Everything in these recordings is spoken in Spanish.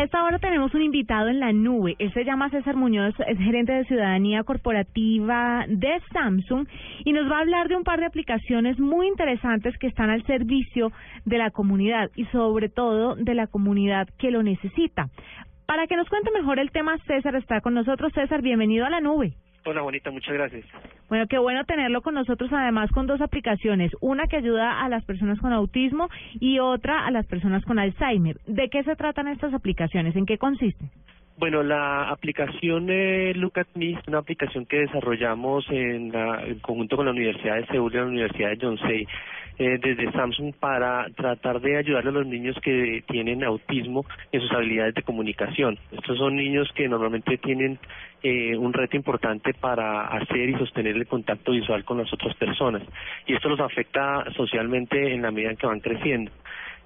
Esta hora tenemos un invitado en la nube. Él se llama César Muñoz, es gerente de ciudadanía corporativa de Samsung y nos va a hablar de un par de aplicaciones muy interesantes que están al servicio de la comunidad y sobre todo de la comunidad que lo necesita. Para que nos cuente mejor el tema, César está con nosotros. César, bienvenido a la nube. Hola, bonita, muchas gracias. Bueno, qué bueno tenerlo con nosotros, además con dos aplicaciones, una que ayuda a las personas con autismo y otra a las personas con Alzheimer. ¿De qué se tratan estas aplicaciones? ¿En qué consisten? Bueno, la aplicación eh, Look at Me es una aplicación que desarrollamos en, conjunto con la Universidad de Seúl y la Universidad de Yonsei eh, desde Samsung para tratar de ayudar a los niños que tienen autismo en sus habilidades de comunicación. Estos son niños que normalmente tienen eh, un reto importante para hacer y sostener el contacto visual con las otras personas y esto los afecta socialmente en la medida en que van creciendo.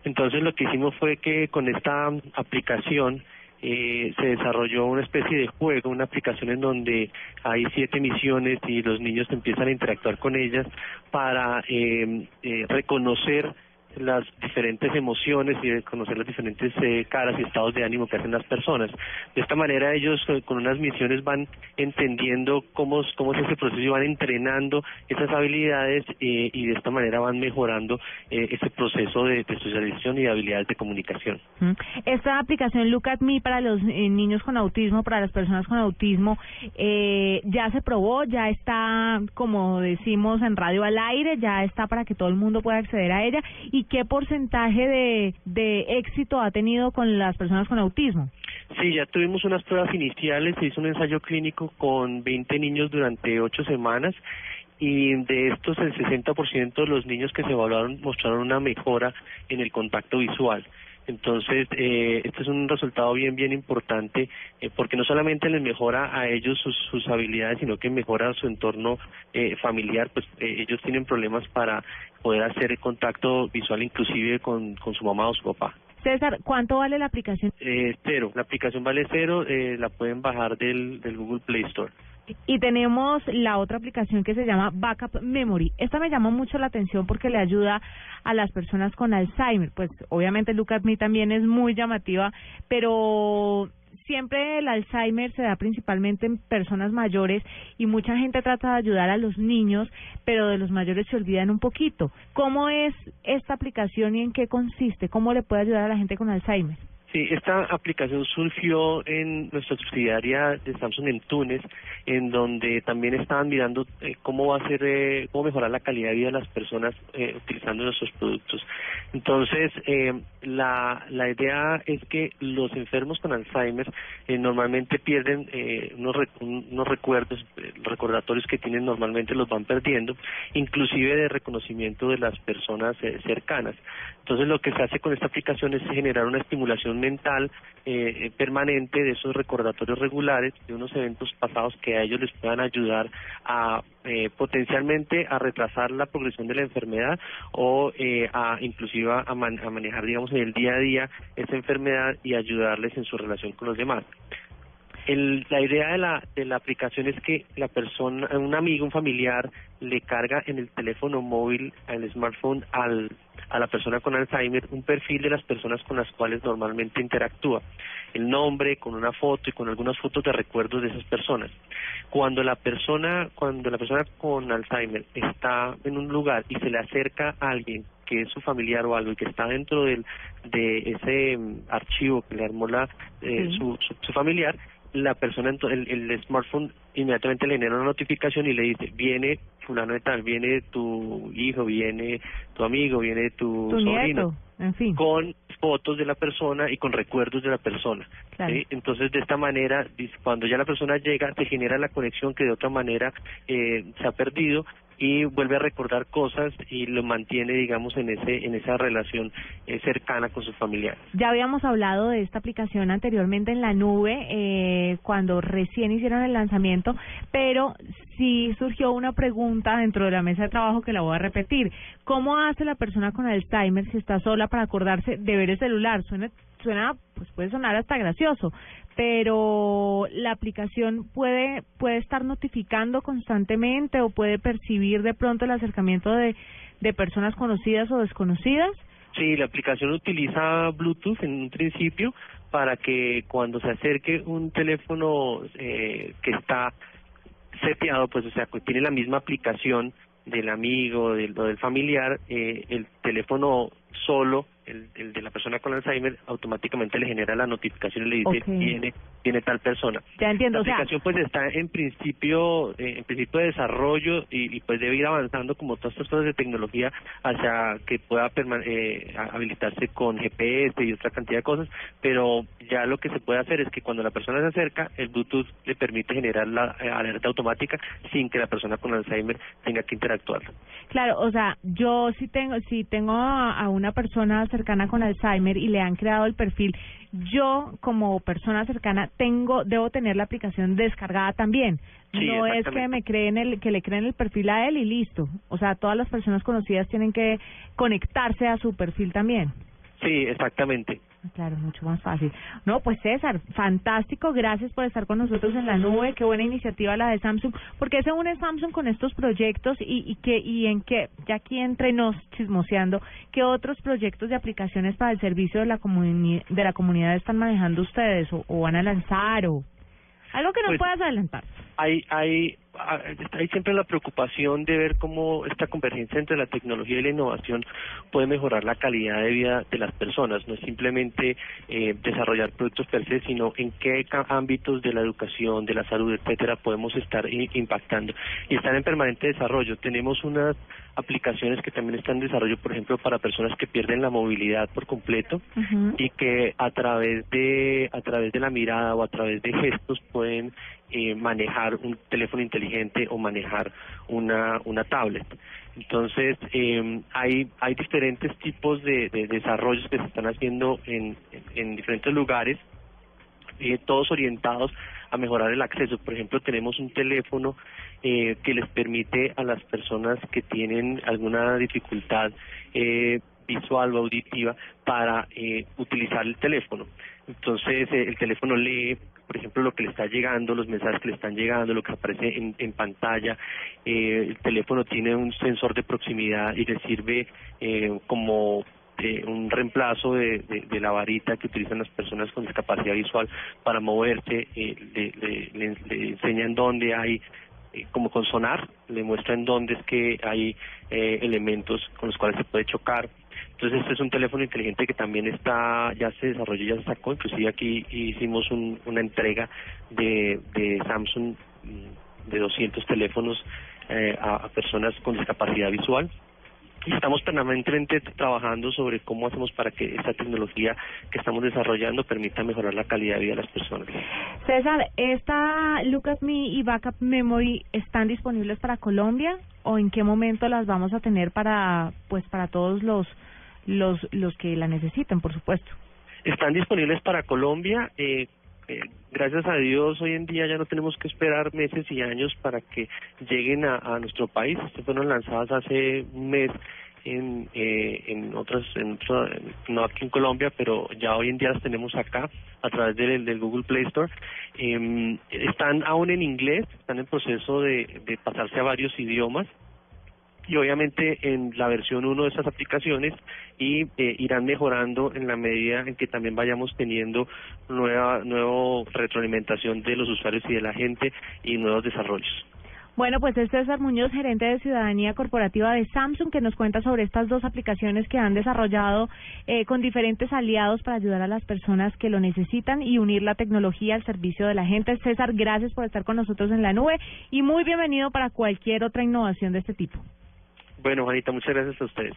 Entonces lo que hicimos fue que con esta aplicación eh, se desarrolló una especie de juego, una aplicación en donde hay siete misiones y los niños empiezan a interactuar con ellas para eh, eh, reconocer las diferentes emociones y de conocer las diferentes eh, caras y estados de ánimo que hacen las personas. De esta manera ellos eh, con unas misiones van entendiendo cómo, cómo es ese proceso y van entrenando esas habilidades eh, y de esta manera van mejorando ese proceso de, socialización y de habilidades de comunicación. Esta aplicación Look at Me para los niños con autismo, para las personas con autismo, ya se probó, ya está, como decimos en radio al aire, ya está para que todo el mundo pueda acceder a ella y qué porcentaje de, de éxito ha tenido con las personas con autismo? Sí, ya tuvimos unas pruebas iniciales, se hizo un ensayo clínico con 20 niños durante ocho semanas y de estos el 60% de los niños que se evaluaron mostraron una mejora en el contacto visual. Entonces, eh, este es un resultado bien, bien importante eh, porque no solamente les mejora a ellos sus, sus habilidades, sino que mejora su entorno eh, familiar, pues eh, ellos tienen problemas para poder hacer el contacto visual inclusive con, con su mamá o su papá. César, ¿cuánto vale la aplicación? Eh, cero, la aplicación vale cero, eh, la pueden bajar del, del Google Play Store. Y tenemos la otra aplicación que se llama Backup Memory. Esta me llama mucho la atención porque le ayuda a las personas con Alzheimer. Pues obviamente Look Me también es muy llamativa, pero siempre el Alzheimer se da principalmente en personas mayores y mucha gente trata de ayudar a los niños, pero de los mayores se olvidan un poquito. ¿Cómo es esta aplicación y en qué consiste? ¿Cómo le puede ayudar a la gente con Alzheimer? Sí, esta aplicación surgió en nuestra subsidiaria de Samsung en Túnez, en donde también estaban mirando eh, cómo va a ser, eh, cómo mejorar la calidad de vida de las personas eh, utilizando nuestros productos. Entonces, la, la idea es que los enfermos con Alzheimer normalmente pierden unos, unos recuerdos, recordatorios que tienen normalmente los van perdiendo, inclusive de reconocimiento de las personas cercanas. Entonces, lo que se hace con esta aplicación es generar una estimulación mental eh, permanente de esos recordatorios regulares de unos eventos pasados que a ellos les puedan ayudar a eh, potencialmente a retrasar la progresión de la enfermedad o eh, a inclusive a, manejar digamos en el día a día esa enfermedad y ayudarles en su relación con los demás. El, la idea de la, de la aplicación es que la persona, un amigo, un familiar, le carga en el teléfono móvil, al smartphone, al a la persona con Alzheimer un perfil de las personas con las cuales normalmente interactúa, el nombre, con una foto y con algunas fotos de recuerdos de esas personas. Cuando la persona, cuando la persona con Alzheimer está en un lugar y se le acerca a alguien que es su familiar o algo y que está dentro del, de ese mm, archivo que le armó la, eh, su, su familiar, la persona, el, el smartphone inmediatamente le genera una notificación y le dice, viene fulano de tal, viene tu hijo, viene tu amigo, viene tu, sobrino, en fin. con fotos de la persona y con recuerdos de la persona. Entonces, de esta manera, cuando ya la persona llega, se genera la conexión que de otra manera eh, se ha perdido y vuelve a recordar cosas y lo mantiene, digamos, en ese en esa relación eh, cercana con sus familiares. Ya habíamos hablado de esta aplicación anteriormente en la nube eh, cuando recién hicieron el lanzamiento, pero sí surgió una pregunta dentro de la mesa de trabajo que la voy a repetir. ¿Cómo hace la persona con Alzheimer si está sola para acordarse de ver el celular? Suena, suena pues puede sonar hasta gracioso, pero la aplicación puede puede estar notificando constantemente o puede percibir de pronto el acercamiento de, de personas conocidas o desconocidas. Sí, la aplicación utiliza Bluetooth en un principio para que cuando se acerque un teléfono eh, que está seteado, pues o sea, que tiene la misma aplicación del amigo del, o del familiar, eh, el teléfono solo el, el de la persona con Alzheimer automáticamente le genera la notificación y le dice tiene tiene tal persona. Ya entiendo. La aplicación pues está en principio eh, en principio de desarrollo y, y, pues debe ir avanzando como todas estas cosas de tecnología hacia que pueda eh, habilitarse con GPS y otra cantidad de cosas, pero ya lo que se puede hacer es que cuando la persona se acerca el Bluetooth le permite generar la eh, alerta automática sin que la persona con Alzheimer tenga que interactuar. Claro, o sea, yo si tengo si tengo a una persona cercana con Alzheimer y le han creado el perfil, yo como persona cercana tengo debo tener la aplicación descargada también. no es que me creen el que le creen el perfil a él y listo. O sea, todas las personas conocidas tienen que conectarse a su perfil también. Sí, exactamente. Claro, mucho más fácil. No, pues César, fantástico, gracias por estar con nosotros en la nube, qué buena iniciativa la de Samsung, porque se une Samsung con estos proyectos y, y que y en que ya aquí entre nos chismoseando, qué otros proyectos de aplicaciones para el servicio de la comunidad de la comunidad están manejando ustedes o, o van a lanzar o algo que nos pues, puedas adelantar. Hay hay hay siempre la preocupación de ver cómo esta convergencia entre la tecnología y la innovación puede mejorar la calidad de vida de las personas. No es simplemente eh, desarrollar productos per se, sino en qué ámbitos de la educación, de la salud, etcétera, podemos estar impactando. Y están en permanente desarrollo. Tenemos unas aplicaciones que también están en desarrollo, por ejemplo, para personas que pierden la movilidad por completo y que a través de a través de la mirada o a través de gestos pueden eh, manejar un teléfono inteligente o manejar una, una tablet. Entonces, eh, hay, hay diferentes tipos de, de desarrollos que se están haciendo en, en diferentes lugares, eh, todos orientados a mejorar el acceso. Por ejemplo, tenemos un teléfono eh, que les permite a las personas que tienen alguna dificultad eh, visual o auditiva para eh, utilizar el teléfono. Entonces, eh, el teléfono lee por ejemplo, lo que le está llegando, los mensajes que le están llegando, lo que aparece en, en pantalla. Eh, el teléfono tiene un sensor de proximidad y le sirve eh, como eh, un reemplazo de, la varita que utilizan las personas con discapacidad visual para moverse, eh, le, le, le, enseñan dónde hay eh, como con sonar, le muestran dónde es que hay elementos con los cuales se puede chocar. Entonces este es un teléfono inteligente que también está, ya se desarrolló, ya se sacó, inclusive aquí hicimos un, una entrega de, de Samsung mm, de 200 teléfonos eh, a, personas con discapacidad visual. Y estamos permanentemente trabajando sobre cómo hacemos para que esta tecnología que estamos desarrollando permita mejorar la calidad de vida de las personas. César, ¿esta Look at Me y Backup Memory están disponibles para Colombia o en qué momento las vamos a tener para pues para todos los los los que la necesiten, por supuesto? Están disponibles para Colombia. Eh, eh, gracias a Dios hoy en día ya no tenemos que esperar meses y años para que lleguen a, nuestro país. Estas fueron lanzadas hace un mes en, eh, en otras, en no aquí en Colombia, pero ya hoy en día las tenemos acá a través del, del Google Play Store. Eh, están aún en inglés, están en proceso de, de pasarse a varios idiomas y obviamente en la versión 1 de estas aplicaciones y eh, irán mejorando en la medida en que también vayamos teniendo nueva nueva retroalimentación de los usuarios y de la gente y nuevos desarrollos. Bueno, pues es César Muñoz, gerente de Ciudadanía Corporativa de Samsung, que nos cuenta sobre estas dos aplicaciones que han desarrollado eh, con diferentes aliados para ayudar a las personas que lo necesitan y unir la tecnología al servicio de la gente. César, gracias por estar con nosotros en la nube y muy bienvenido para cualquier otra innovación de este tipo. Bueno, Juanita, muchas gracias a ustedes.